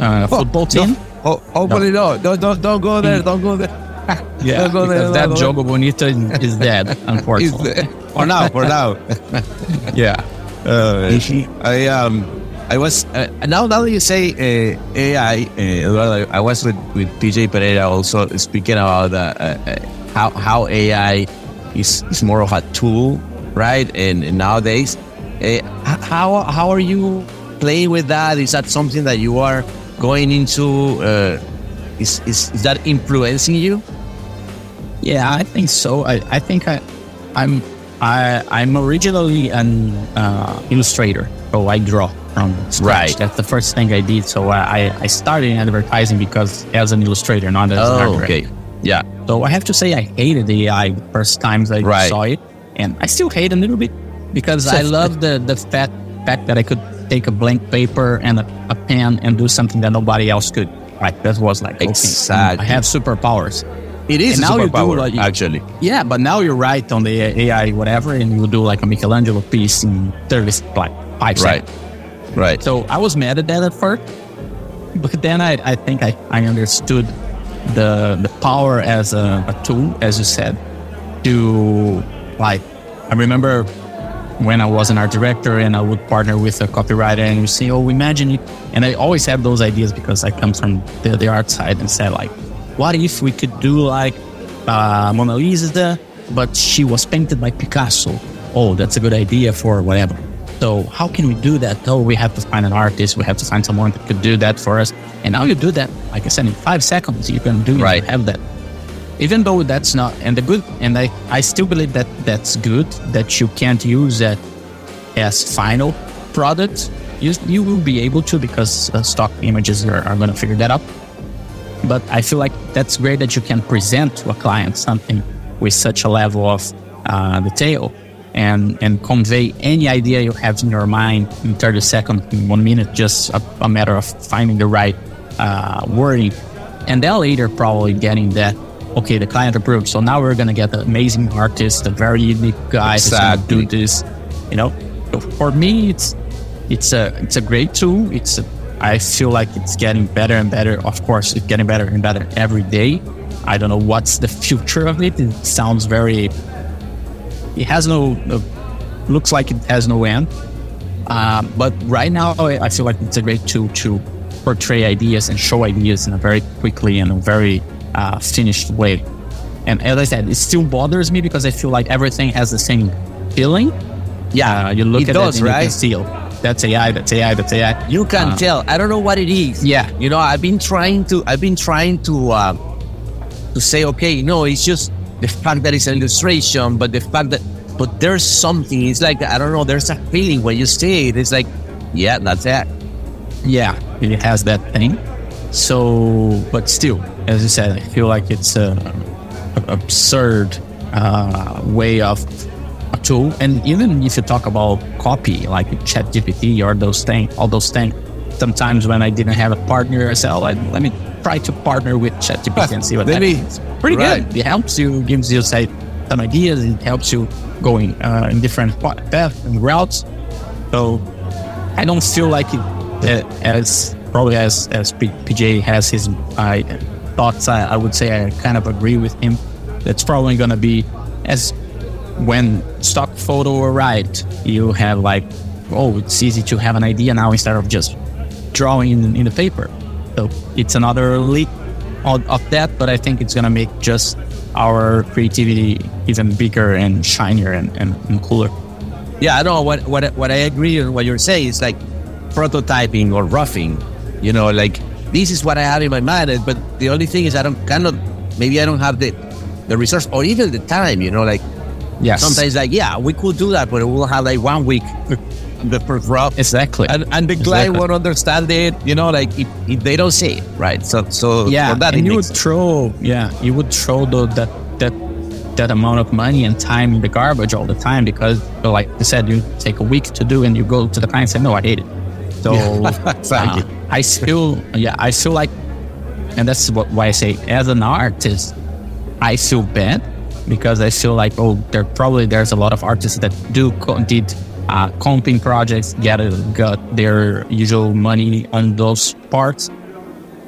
uh, football team. Ho- hopefully no. Don't, don't, don't go there. Don't go there. Yeah, Don't go there, that Jogo Bonito is dead, unfortunately. for now, for now. yeah, Uh, I um, I was uh, now now that you say uh, AI, uh, I was with with PJ Pereira also speaking about uh, uh, how how AI is is more of a tool, right? And, and nowadays, uh, how how are you playing with that? Is that something that you are going into? Is, is is that influencing you? yeah, I think so. I, I think I, I'm I I'm originally an uh, illustrator, so I draw from scratch. Right. That's the first thing I did. So I I started in advertising because as an illustrator, not as an art Oh, okay. Yeah. So I have to say I hated the AI the first times I Right. saw it, and I still hate a little bit because I love the the fact fact that I could take a blank paper and a, a pen and do something that nobody else could. Right, that was like okay, Exactly. I have superpowers. It is a now you do superpower, like- actually. Yeah, but now you write on the AI whatever, and you do like a Michelangelo piece in thirty like five Right. seconds. Right. So I was mad at that at first, but then I, I think I, I understood the the power as a, a tool, as you said, to like I remember when I was an art director and I would partner with a copywriter and you say, oh, imagine it. And I always have those ideas because I come from the, the art side and said like, what if we could do like uh, Mona Lisa, but she was painted by Picasso? Oh, that's a good idea for whatever. So how can we do that? Oh, we have to find an artist. We have to find someone that could do that for us. And now you do that, like I said, in five seconds, you can do it. Right. You have that. Even though that's not, and the good, and I, I still believe that that's good, that you can't use that as final product. You, you will be able to because uh, stock images are, are going to figure that out. But I feel like that's great that you can present to a client something with such a level of uh, detail and, and convey any idea you have in your mind in 30 seconds, in one minute, just a, a matter of finding the right uh, wording. And then later, probably getting that, okay, the client approved. So now we're going to get an amazing artist, a very unique guy who's going to Exactly. do this. You know, So for me, it's it's a it's a great tool. It's a, I feel like it's getting better and better. Of course, it's getting better and better every day. I don't know what's the future of it. It sounds very. It has no. no looks like it has no end. Uh, but right now, I feel like it's a great tool to portray ideas and show ideas in a very quickly and a very uh, finished way. And as I said, it still bothers me because I feel like everything has the same feeling. Yeah, you look It at does, it and you can see, oh, that's AI, that's AI, that's AI. You can Uh, tell. I don't know what it is. Yeah. You know, I've been trying to. I've been trying to uh, to say, okay, no, it's just the fact that it's an illustration, but the fact that, but there's something. It's like I don't know. There's a feeling when you see it. It's like yeah, that's it. Yeah, it has that thing. So, but still, as you said, I feel like it's a, a absurd uh, way of a tool. And even if you talk about copy, like ChatGPT or those things, all those things, sometimes when I didn't have a partner, I said, oh, let me try to partner with ChatGPT and see what Maybe. happens. Pretty Right. good. It helps you, gives you say, some ideas. It helps you going uh, in different paths and routes. So I don't feel like it uh, as probably as as PJ has his uh, thoughts. I, I would say I kind of agree with him. That's probably going to be as when stock photo arrived, you have like, oh, it's easy to have an idea now instead of just drawing in, in the paper. So it's another leap of, of that, but I think it's going to make just our creativity even bigger and shinier and, and, and cooler. Yeah, I know what what what I agree with what you're saying is like prototyping or roughing. You know, like this is what I have in my mind, but the only thing is I don't cannot maybe I don't have the the resource or even the time. You know, like Yes. sometimes like yeah we could do that, but we'll have like one week uh, the first rough. Exactly. And, and the client Exactly. won't understand it, you know, like if, if they don't see it, right? So, so yeah, that, and you would throw, yeah, you would throw the, that that that amount of money and time in the garbage all the time because, like I said, you take a week to do, and you go to the client and say, "No, I hate it." So exactly. uh, I feel, yeah, I feel like, and that's what why I say, as an artist, I feel bad because I feel like, oh, there probably there's a lot of artists that do did uh, comping projects, get a, got their usual money on those parts.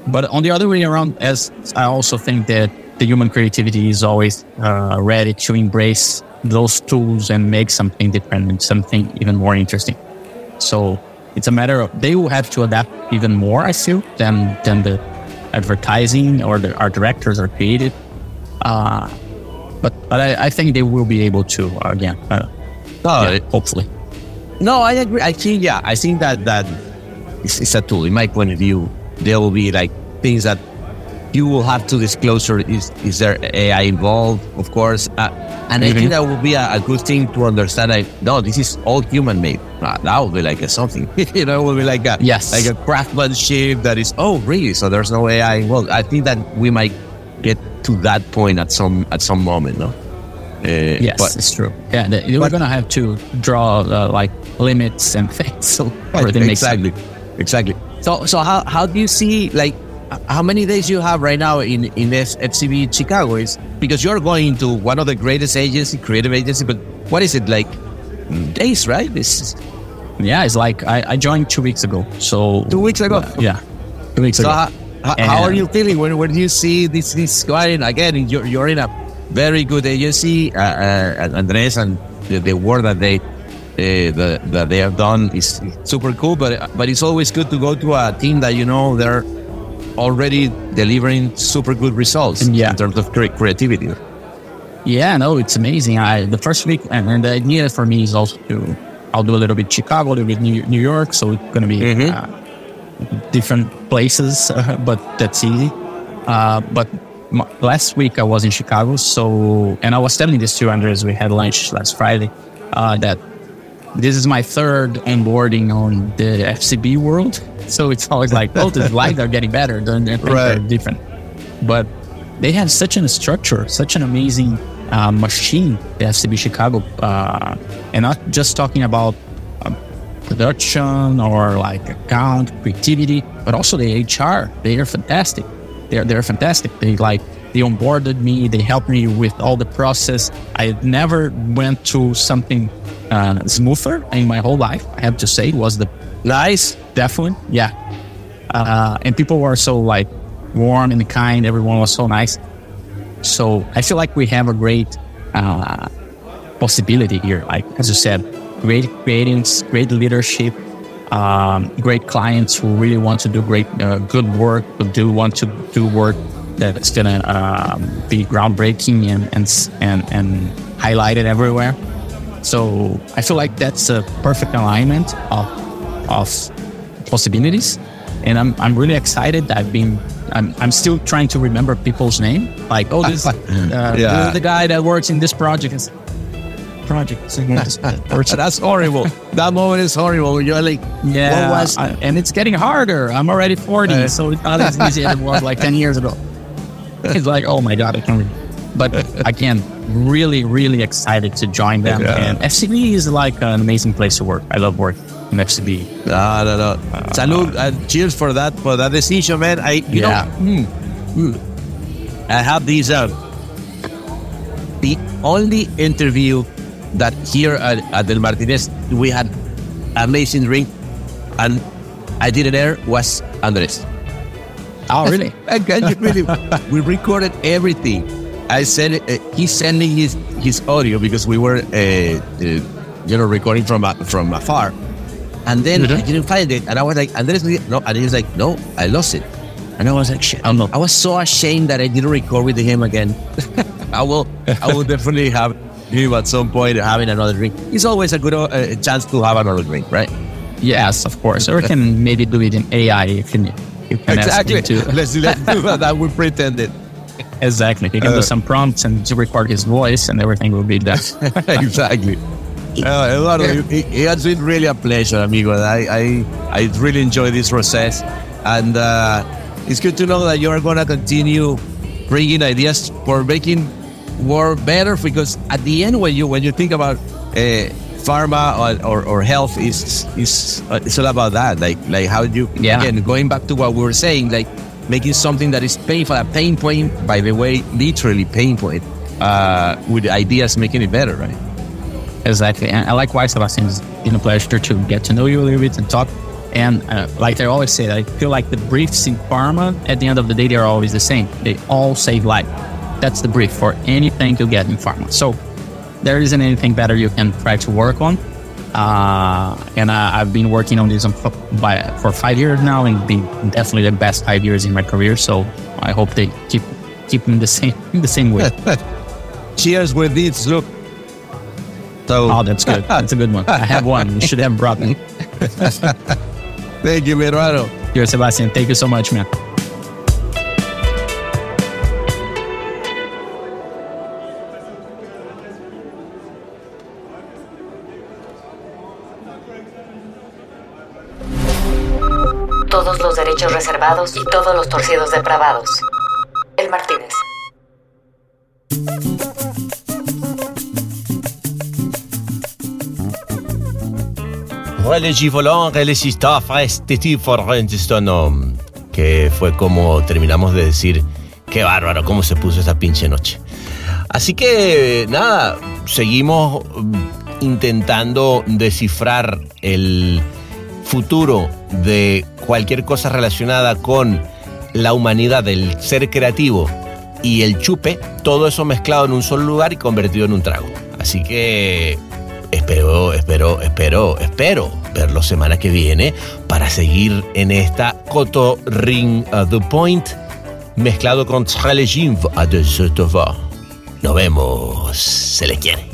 But on the other way around, as I also think that the human creativity is always uh, ready to embrace those tools and make something different and something even more interesting. So it's a matter of they will have to adapt even more, I feel, than than the advertising or the art directors are creative. Uh, but but I, I think they will be able to uh, again. Uh, yeah, hopefully. No, I agree. I think, yeah, I think that that it's, it's a tool. In my point of view, there will be like things that you will have to disclose. Or is is there AI involved? Of course, uh, and I Mhm. think that will be a, a good thing to understand. Like, no, this is all human made. Uh, that will be like a something. you know, it will be like a Yes. like a craftsmanship that is. Oh, really? So there's no AI involved. I think that we might get to that point at some at some moment. No. Uh, Yes, but- it's true. Yeah, the, we're gonna have to draw uh, like limits and things so everything makes sense. exactly, exactly. So, so how, how do you see like how many days you have right now in in this FCB Chicago? Is because you're going to one of the greatest agency, creative agency, but what is it like? Days, right? This is, Yeah, it's like I, I joined two weeks ago. So Two weeks ago? Uh, yeah, two weeks so ago. how, how, how are you feeling when, when you see this this going again? You're, you're in a very good agency, uh, uh, Andres, and the, the work that they uh, the, that they have done is super cool. But but it's always good to go to a team that you know they're already delivering super good results Yeah. in terms of cre- creativity. Yeah, no, it's amazing. I the first week, and, and the idea for me is also to I'll do a little bit Chicago, a little bit New, New York, so it's gonna be Mhm. uh, different places, but that's easy. Uh, but m- last week I was in Chicago, so and I was telling this to Andres. We had lunch last Friday. Uh, that this is my third onboarding on the FCB world, so it's always like, oh, the slides are getting better, the the things are Right. different, but they have such a structure, such an amazing uh, machine, the FCB Chicago, uh, and not just talking about um, production or like account creativity, but also the HR. They are fantastic. They're they're fantastic. They like they onboarded me. They helped me with all the process. I never went to something uh, smoother in my whole life. I have to say, it was the Nice. definitely yeah uh, and people were so like warm and kind everyone was so nice so i feel like we have a great uh, possibility here like as you said great creatives great leadership um, great clients who really want to do great uh, good work who do want to do work that's gonna um, be groundbreaking and, and and and highlighted everywhere so I feel like that's a perfect alignment of of possibilities, and I'm I'm really excited. I've been I'm I'm still trying to remember people's name. Like oh this uh, Yeah. the, the guy that works in this project is project. That's horrible. That moment is horrible. You're like, yeah, what was- I- and it's getting harder. I'm already 40, Uh, so it's not as easy as it was like 10 years ago. It's like, oh my god, I can't. Read. But again, really, really excited to join them. Yeah. And FCB is like an amazing place to work. I love working in FCB. No, no, no. Salud and cheers for that for that decision, man. I you Yeah. know, mm, mm. I have these uh, the only interview that here at, at Del Martinez we had amazing drink and I did it there was Andres. Oh, really? And you believe we recorded everything? I said uh, he sent me his his audio because we were uh, uh, you know recording from from afar, and then I didn't find it, and I was like, Andres, no, and he was like, no, I lost it, and I was like, shit, Oh, no. I was so ashamed that I didn't record with him again. I will, I will definitely have him at some point having another drink. It's always a good uh, chance to have another drink, right? yes, of course. Or we can maybe do it in AI if you, you can Exactly. Let's let's do that. that. We pretended. Exactly. He can Uh, do some prompts and to record his voice, and everything will be done. exactly. Uh, Eduardo, it, it has been really a pleasure, amigo. I, I, I really enjoy this process. And uh, it's good to know that you're going to continue bringing ideas for making work better because at the end, when you, when you think about uh, pharma or, or, or health, is is uh, it's all about that. Like, like how you, Yeah. again, going back to what we were saying, like making something that is painful, a pain point, by the way, literally pain point, uh, with ideas making it better, right? Exactly. And likewise, Sebastian, it's been a pleasure to get to know you a little bit and talk. And uh, like I always say, I feel like the briefs in pharma, at the end of the day, they are always the same. They all save life. That's the brief for anything you get in pharma. So there isn't anything better you can try to work on. Uh, and I, I've been working on this for, by, for five years now, and been definitely the best five years in my career. So I hope they keep keep in the same in the same way. Cheers with this. Look. So, Oh, that's good. That's a good one. I have one. You should have brought me. thank you, mi You're Sebastian. Thank you so much, man. Todos los derechos reservados y todos los torcidos depravados. El Martínez. Voilà, Givolon, este que fue como terminamos de decir, qué bárbaro, cómo se puso esa pinche noche. Así que nada, seguimos mm, intentando descifrar el futuro de cualquier cosa relacionada con la humanidad, el ser creativo y el chupe, todo eso mezclado en un solo lugar y convertido en un trago. Así que espero, espero, espero, espero verlo semana que viene para seguir en esta Coto Ring uh, The Point mezclado con Tralejin a de. Nos vemos, se les quiere.